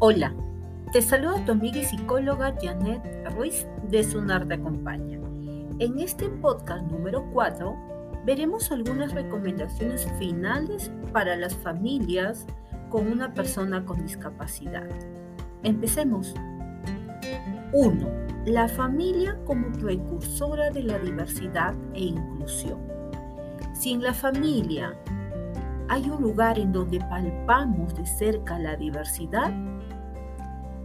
Hola, te saluda tu amiga y psicóloga Janet Ruiz de Sunar Te Acompaña. En este podcast número 4 veremos algunas recomendaciones finales para las familias con una persona con discapacidad. Empecemos. 1. La familia como precursora de la diversidad e inclusión. Si la familia hay un lugar en donde palpamos de cerca la diversidad,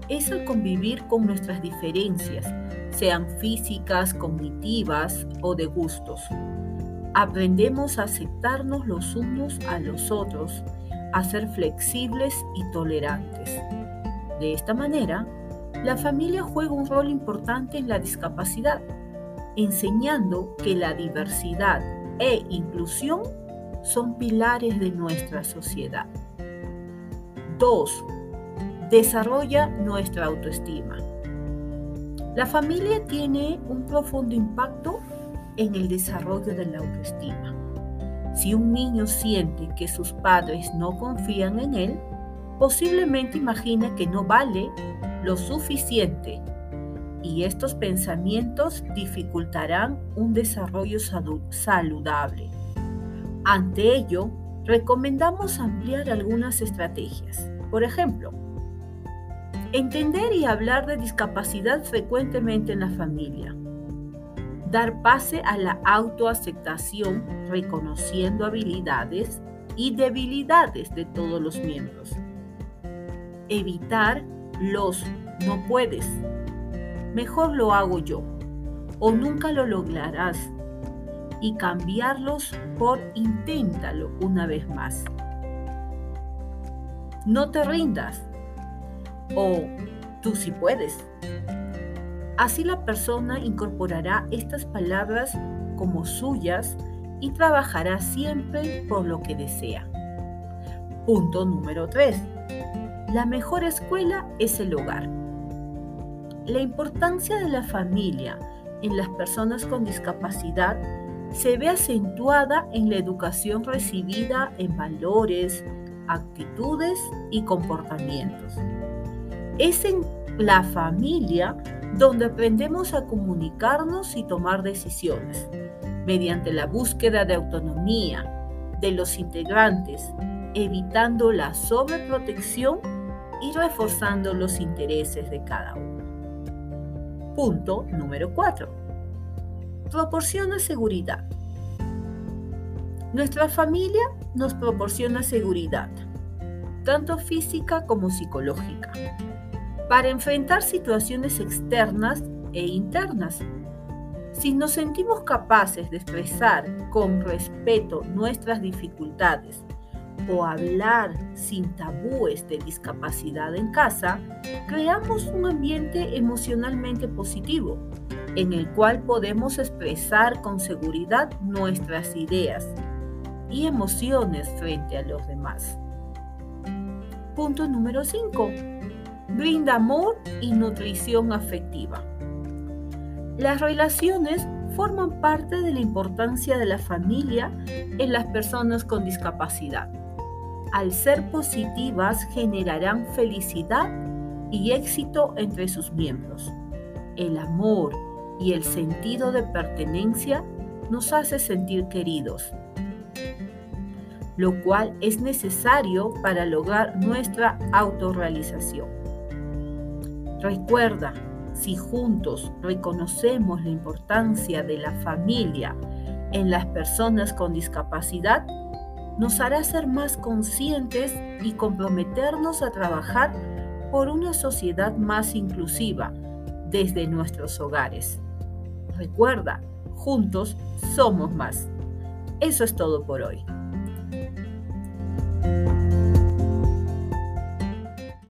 es el convivir con nuestras diferencias, sean físicas, cognitivas o de gustos. Aprendemos a aceptarnos los unos a los otros, a ser flexibles y tolerantes. De esta manera, la familia juega un rol importante en la discapacidad, enseñando que la diversidad e inclusión son pilares de nuestra sociedad. 2. Desarrolla nuestra autoestima. La familia tiene un profundo impacto en el desarrollo de la autoestima. Si un niño siente que sus padres no confían en él, posiblemente imagina que no vale lo suficiente y estos pensamientos dificultarán un desarrollo saludable. Ante ello, recomendamos ampliar algunas estrategias. Por ejemplo, entender y hablar de discapacidad frecuentemente en la familia. Dar pase a la autoaceptación reconociendo habilidades y debilidades de todos los miembros. Evitar los no puedes. Mejor lo hago yo o nunca lo lograrás y cambiarlos por inténtalo una vez más. No te rindas o tú sí puedes. Así la persona incorporará estas palabras como suyas y trabajará siempre por lo que desea. Punto número 3. La mejor escuela es el hogar. La importancia de la familia en las personas con discapacidad se ve acentuada en la educación recibida en valores, actitudes y comportamientos. Es en la familia donde aprendemos a comunicarnos y tomar decisiones, mediante la búsqueda de autonomía de los integrantes, evitando la sobreprotección y reforzando los intereses de cada uno. Punto número 4 proporciona seguridad. Nuestra familia nos proporciona seguridad, tanto física como psicológica, para enfrentar situaciones externas e internas. Si nos sentimos capaces de expresar con respeto nuestras dificultades o hablar sin tabúes de discapacidad en casa, creamos un ambiente emocionalmente positivo en el cual podemos expresar con seguridad nuestras ideas y emociones frente a los demás. Punto número 5. Brinda amor y nutrición afectiva. Las relaciones forman parte de la importancia de la familia en las personas con discapacidad. Al ser positivas generarán felicidad y éxito entre sus miembros. El amor y el sentido de pertenencia nos hace sentir queridos, lo cual es necesario para lograr nuestra autorrealización. Recuerda, si juntos reconocemos la importancia de la familia en las personas con discapacidad, nos hará ser más conscientes y comprometernos a trabajar por una sociedad más inclusiva desde nuestros hogares. Recuerda, juntos somos más. Eso es todo por hoy.